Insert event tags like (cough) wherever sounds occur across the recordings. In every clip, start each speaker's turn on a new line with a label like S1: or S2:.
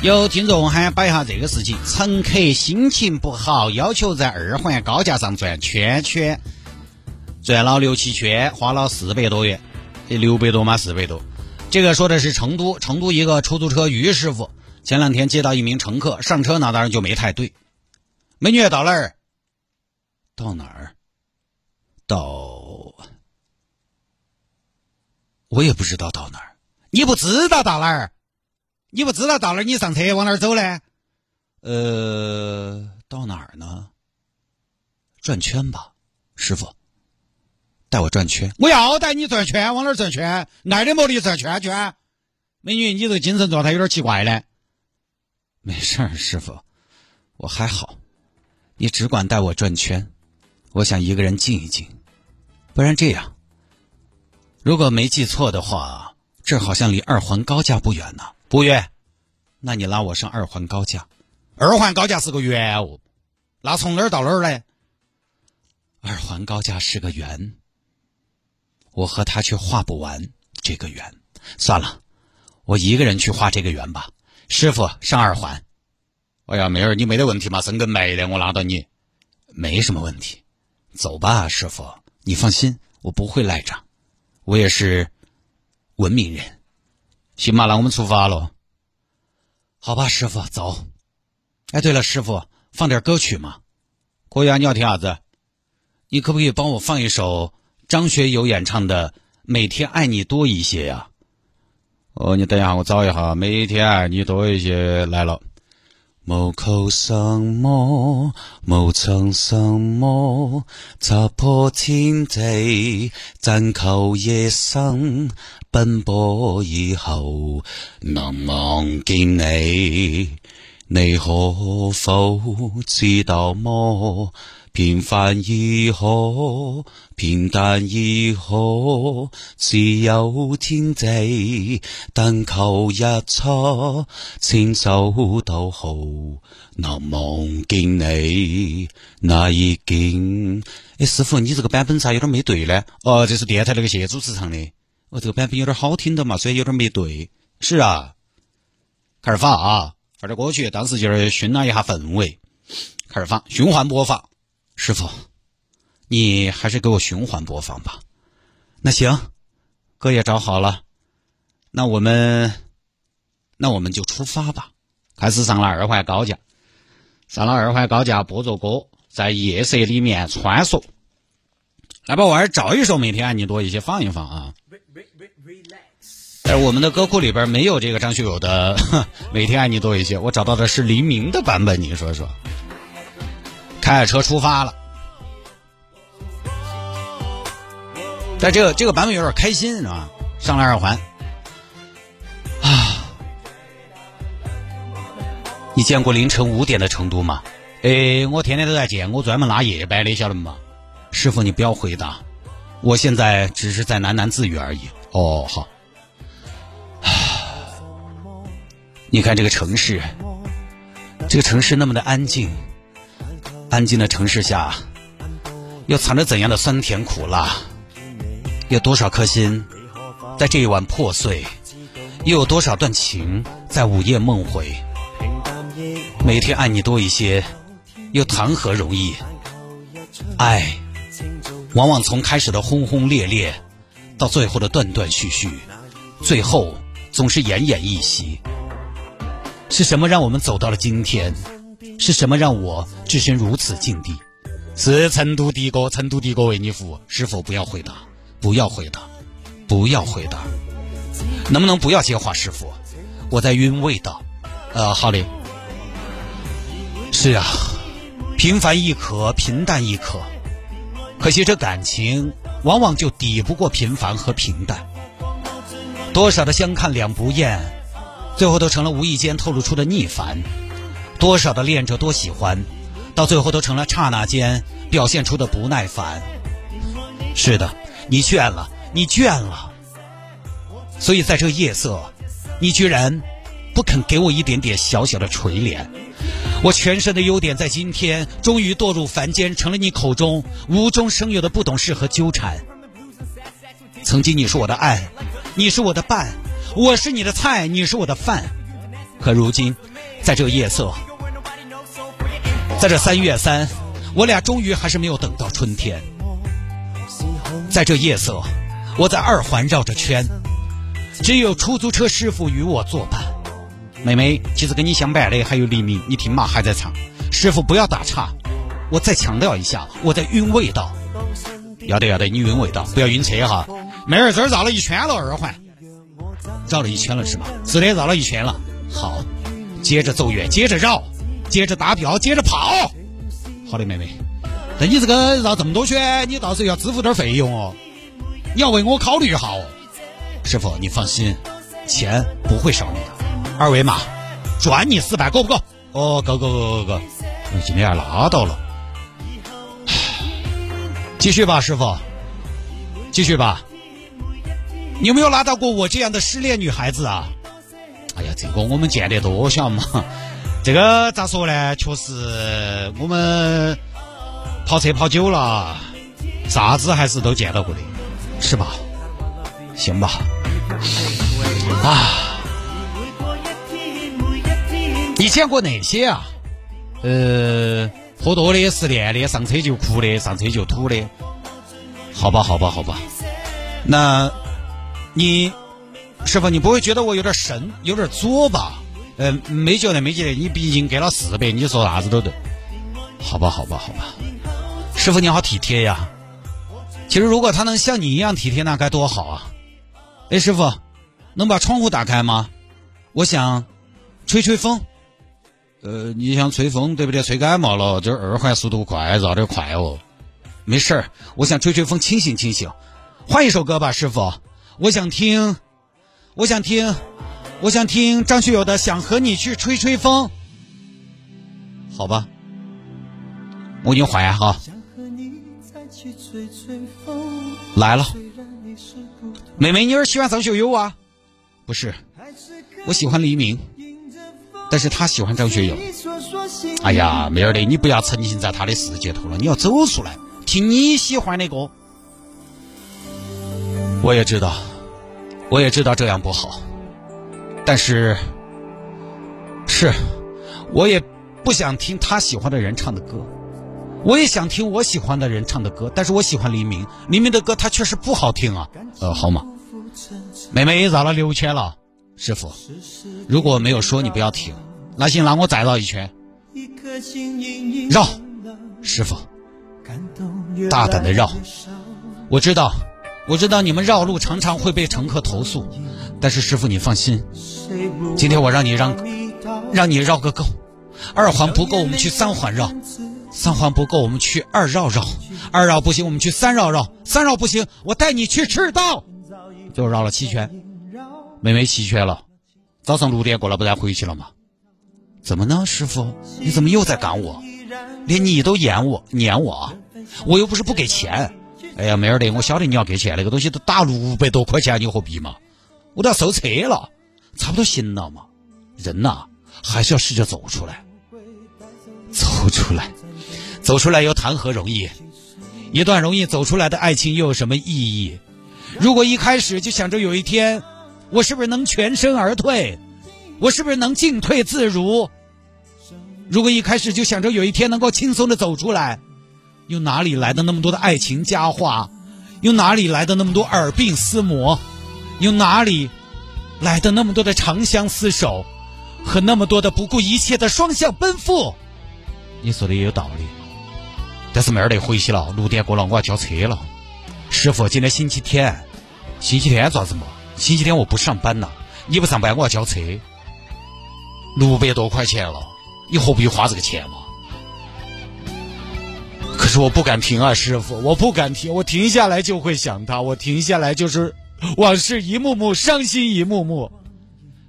S1: 有听众还摆一下这个事情：乘客心情不好，要求在二环高架上转圈圈，转了六七圈，花了四百多元，这六百多嘛，四百多。这个说的是成都，成都一个出租车于师傅，前两天接到一名乘客上车，那当然就没太对。美女到哪儿？到哪儿？到，我也不知道到哪儿。你不知道到哪儿？你不知道到哪儿？你上车往哪儿走呢？呃，到哪儿呢？转圈吧，师傅，带我转圈。我要带你转圈，往哪儿转圈？爱的魔力转圈圈。美女，你这个精神状态有点奇怪呢。没事儿，师傅，我还好。你只管带我转圈，我想一个人静一静。不然这样，如果没记错的话，这儿好像离二环高架不远呢。不远，那你拉我上二环高架。二环高架是个圆哦，那从哪儿到哪儿呢？二环高架是个圆，我和他却画不完这个圆。算了，我一个人去画这个圆吧。师傅，上二环。哎呀，妹儿，你没得问题嘛？生根没的，我拉到你，没什么问题。走吧，师傅，你放心，我不会赖账，我也是文明人。行吧，那我们出发了。好吧，师傅，走。哎，对了，师傅，放点歌曲嘛？可以啊，你要听啥子？你可不可以帮我放一首张学友演唱的《每天爱你多一些》呀？哦，你等一下，我找一下，《每天爱你多一些》来了。无求什么？某曾什么？踏破天地尽求夜生奔波以后，能望见你，你可否知道么？平凡如何？平淡如何？自有天际，但求日出，請走到好，能望见你那一景。哎，师傅，你这个版本咋有点没对呢？哦，这是电台那个谢主持唱的。哦，这个版本有点好听的嘛，所以有点没对。是啊，开始放啊，放点歌曲，当时就是熏了一下氛围。开始放，循环播放。师傅，你还是给我循环播放吧。那行，歌也找好了，那我们，那我们就出发吧。开始上了二环高架，上了二环高架，播着歌，在夜色里面穿梭。来吧，我还是找一首《每天爱你多一些》放一放啊。哎我们的歌库里边没有这个张学友的《(laughs) 每天爱你多一些》，我找到的是黎明的版本，你说说。开着车出发了，但这个这个版本有点开心，是吧？上了二环啊！你见过凌晨五点的成都吗？哎，我天天都在见，我专门拉夜班的，晓得吗？师傅，你不要回答，我现在只是在喃喃自语而已。哦，好。你看这个城市，这个城市那么的安静。安静的城市下，又藏着怎样的酸甜苦辣？有多少颗心在这一晚破碎？又有多少段情在午夜梦回？每天爱你多一些，又谈何容易？爱，往往从开始的轰轰烈烈，到最后的断断续续，最后总是奄奄一息。是什么让我们走到了今天？是什么让我置身如此境地？是成都的哥，成都的哥为你服务。师傅，不要回答，不要回答，不要回答，能不能不要接话？师傅，我在晕味道。呃，好嘞。是啊，平凡亦可，平淡亦可。可惜这感情往往就抵不过平凡和平淡。多少的相看两不厌，最后都成了无意间透露出的逆反。多少的恋着多喜欢，到最后都成了刹那间表现出的不耐烦。是的，你倦了，你倦了。所以在这夜色，你居然不肯给我一点点小小的垂怜。我全身的优点在今天终于堕入凡间，成了你口中无中生有的不懂事和纠缠。曾经你是我的爱，你是我的伴，我是你的菜，你是我的饭。可如今，在这夜色，在这三月三，我俩终于还是没有等到春天。在这夜色，我在二环绕着圈，只有出租车师傅与我作伴。妹妹，其实跟你相伴的还有黎明，你听嘛，还在唱。师傅不要打岔，我再强调一下，我在晕味道。要得要得，你晕味道，不要晕车哈。妹儿，这儿绕了一圈了，二环，绕了一圈了是吗？是的，绕了一圈了。好，接着走远，接着绕，接着达标，接着跑。好的，妹妹。那你这个绕这么多圈，你到时候要支付点费用哦。你要为我考虑一下哦。师傅，你放心，钱不会少你的。二维码，转你四百，够不够？哦，够够够够够。今天要拉倒了。继续吧，师傅。继续吧。你有没有拉到过我这样的失恋女孩子啊？哎呀，这个我们见得多，晓得嘛？这个咋说呢？确实，我们。跑车跑久了，啥子还是都见到过的，是吧？行吧。啊，你见过哪些啊？呃，喝多的、失恋的、上车就哭的、上车就吐的。好吧，好吧，好吧。那，你师傅，你不会觉得我有点神、有点作吧？嗯，没觉得，没觉得。你毕竟给了四百，你说啥子都对。好吧，好吧，好吧。师傅你好体贴呀，其实如果他能像你一样体贴，那该多好啊！哎，师傅，能把窗户打开吗？我想吹吹风。呃，你想吹风对不对？吹感冒了，这二环速度快，绕得快哦。没事儿，我想吹吹风，清醒清醒。换一首歌吧，师傅，我想听，我想听，我想听张学友的《想和你去吹吹风》。好吧，我已经换哈。来了，妹妹，你是喜欢张学友啊？不是，我喜欢黎明，但是他喜欢张学友。哎呀，妹儿的，你不要沉浸在他的世界头了，你要走出来，听你喜欢的歌。我也知道，我也知道这样不好，但是，是，我也不想听他喜欢的人唱的歌。我也想听我喜欢的人唱的歌，但是我喜欢黎明，黎明的歌他确实不好听啊。呃，好吗？妹妹绕了六圈了，师傅，如果没有说你不要停，那行，那我再绕一圈。绕，师傅，大胆的绕。我知道，我知道你们绕路常常会被乘客投诉，但是师傅你放心，今天我让你让，让你绕个够，二环不够，我们去三环绕。三环不够，我们去二绕绕；二绕不行，我们去三绕绕；三绕不行，我带你去赤道。就绕了七圈，妹妹七圈了。早上六点过了，不然回去了吗？怎么呢，师傅？你怎么又在赶我？连你都撵我，撵我？我又不是不给钱。哎呀，妹儿的，我晓得你要给钱，那个东西都打六百多块钱，你何必嘛？我都要收车了，差不多行了嘛。人呐，还是要试着走出来，走出来。走出来又谈何容易？一段容易走出来的爱情又有什么意义？如果一开始就想着有一天，我是不是能全身而退？我是不是能进退自如？如果一开始就想着有一天能够轻松的走出来，又哪里来的那么多的爱情佳话？又哪里来的那么多耳鬓厮磨？又哪里来的那么多的长相厮守和那么多的不顾一切的双向奔赴？你说的也有道理。但是妹儿得回去了，六点过了，我要交车了。师傅，今天星期天，星期天咋子嘛？星期天我不上班呐，你不上班我要交车，六百多块钱了，你何必花这个钱嘛？可是我不敢停啊，师傅，我不敢停，我停下来就会想他，我停下来就是往事一幕幕，伤心一幕幕。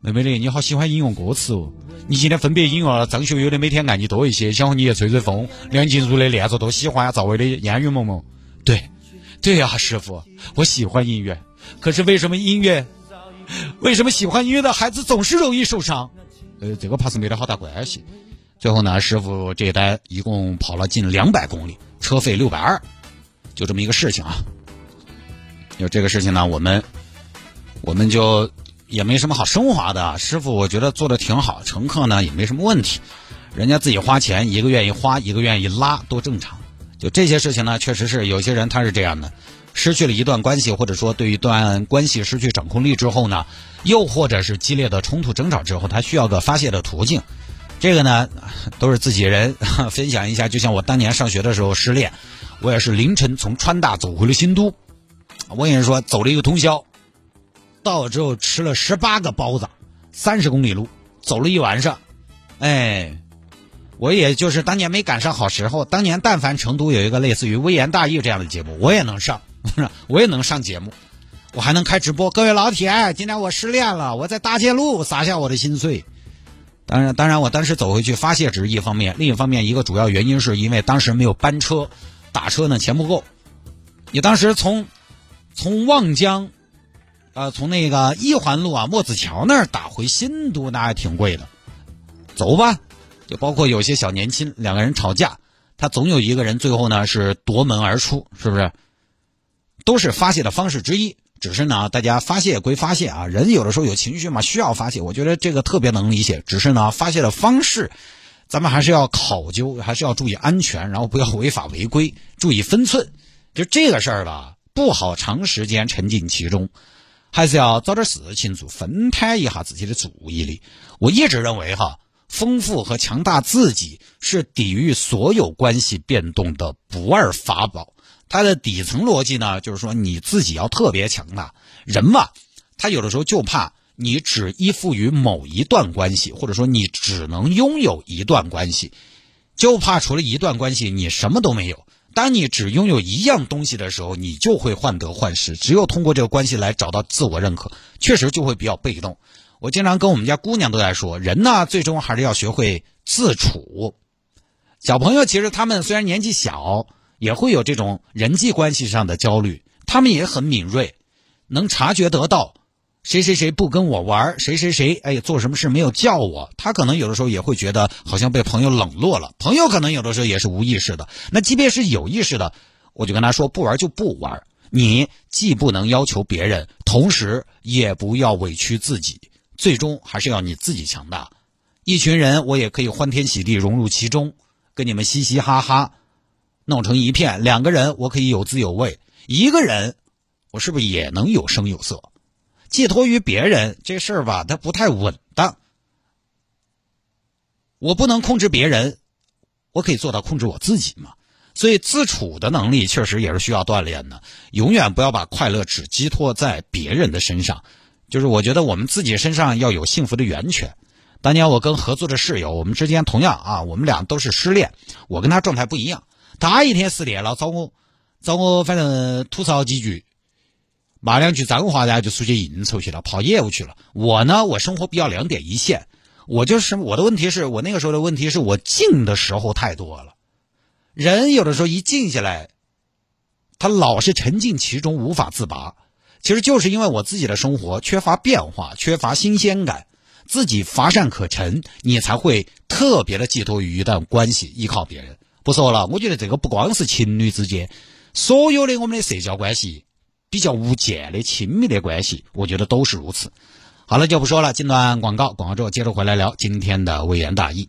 S1: 妹妹的，你好喜欢引用歌词哦，你今天分别引用了张学友的《每天爱你多一些》，想和你也吹吹风；梁静茹的《恋着多喜欢》，赵薇的《烟雨蒙蒙》。对，对呀，师傅，我喜欢音乐。可是为什么音乐？为什么喜欢音乐的孩子总是容易受伤？呃，这个怕是没得好大关系。最后呢，师傅这一单一共跑了近两百公里，车费六百二，就这么一个事情啊。就这个事情呢，我们我们就也没什么好升华的。师傅，我觉得做的挺好，乘客呢也没什么问题，人家自己花钱，一个愿意花，一个愿意拉，多正常。就这些事情呢，确实是有些人他是这样的。失去了一段关系，或者说对一段关系失去掌控力之后呢，又或者是激烈的冲突争吵之后，他需要个发泄的途径。这个呢，都是自己人 (laughs) 分享一下。就像我当年上学的时候失恋，我也是凌晨从川大走回了新都。我跟你说，走了一个通宵，到了之后吃了十八个包子，三十公里路走了一晚上。哎，我也就是当年没赶上好时候。当年但凡成都有一个类似于《微言大义》这样的节目，我也能上。(laughs) 我也能上节目，我还能开直播。各位老铁，今天我失恋了，我在大街路撒下我的心碎。当然，当然，我当时走回去发泄只是一方面，另一方面，一个主要原因是因为当时没有班车，打车呢钱不够。你当时从从望江，呃，从那个一环路啊墨子桥那儿打回新都，那还挺贵的。走吧，就包括有些小年轻两个人吵架，他总有一个人最后呢是夺门而出，是不是？都是发泄的方式之一，只是呢，大家发泄归发泄啊，人有的时候有情绪嘛，需要发泄，我觉得这个特别能理解。只是呢，发泄的方式，咱们还是要考究，还是要注意安全，然后不要违法违规，注意分寸。就这个事儿吧，不好长时间沉浸其中，还是要找点事情做，分摊一下自己的注意力。我一直认为哈，丰富和强大自己是抵御所有关系变动的不二法宝。它的底层逻辑呢，就是说你自己要特别强大。人嘛，他有的时候就怕你只依附于某一段关系，或者说你只能拥有一段关系，就怕除了一段关系你什么都没有。当你只拥有一样东西的时候，你就会患得患失。只有通过这个关系来找到自我认可，确实就会比较被动。我经常跟我们家姑娘都在说，人呢最终还是要学会自处。小朋友其实他们虽然年纪小。也会有这种人际关系上的焦虑，他们也很敏锐，能察觉得到谁谁谁不跟我玩，谁谁谁哎做什么事没有叫我，他可能有的时候也会觉得好像被朋友冷落了。朋友可能有的时候也是无意识的，那即便是有意识的，我就跟他说不玩就不玩。你既不能要求别人，同时也不要委屈自己，最终还是要你自己强大。一群人我也可以欢天喜地融入其中，跟你们嘻嘻哈哈。弄成一片，两个人我可以有滋有味，一个人我是不是也能有声有色？寄托于别人这事儿吧，它不太稳当。我不能控制别人，我可以做到控制我自己嘛。所以自处的能力确实也是需要锻炼的。永远不要把快乐只寄托在别人的身上，就是我觉得我们自己身上要有幸福的源泉。当年我跟合作的室友，我们之间同样啊，我们俩都是失恋，我跟他状态不一样。他一天失恋了，找我，找我，反正吐槽几句，骂两句脏话，然后就出去应酬去了，跑业务去了。我呢，我生活比较两点一线，我就是我的问题是我那个时候的问题是我静的时候太多了。人有的时候一静下来，他老是沉浸其中无法自拔，其实就是因为我自己的生活缺乏变化，缺乏新鲜感，自己乏善可陈，你才会特别的寄托于一段关系，依靠别人。不说了，我觉得这个不光是情侣之间，所有的我们的社交关系，比较无间的亲密的关系，我觉得都是如此。好了，就不说了，进段广告，广告之后接着回来聊今天的微言大义。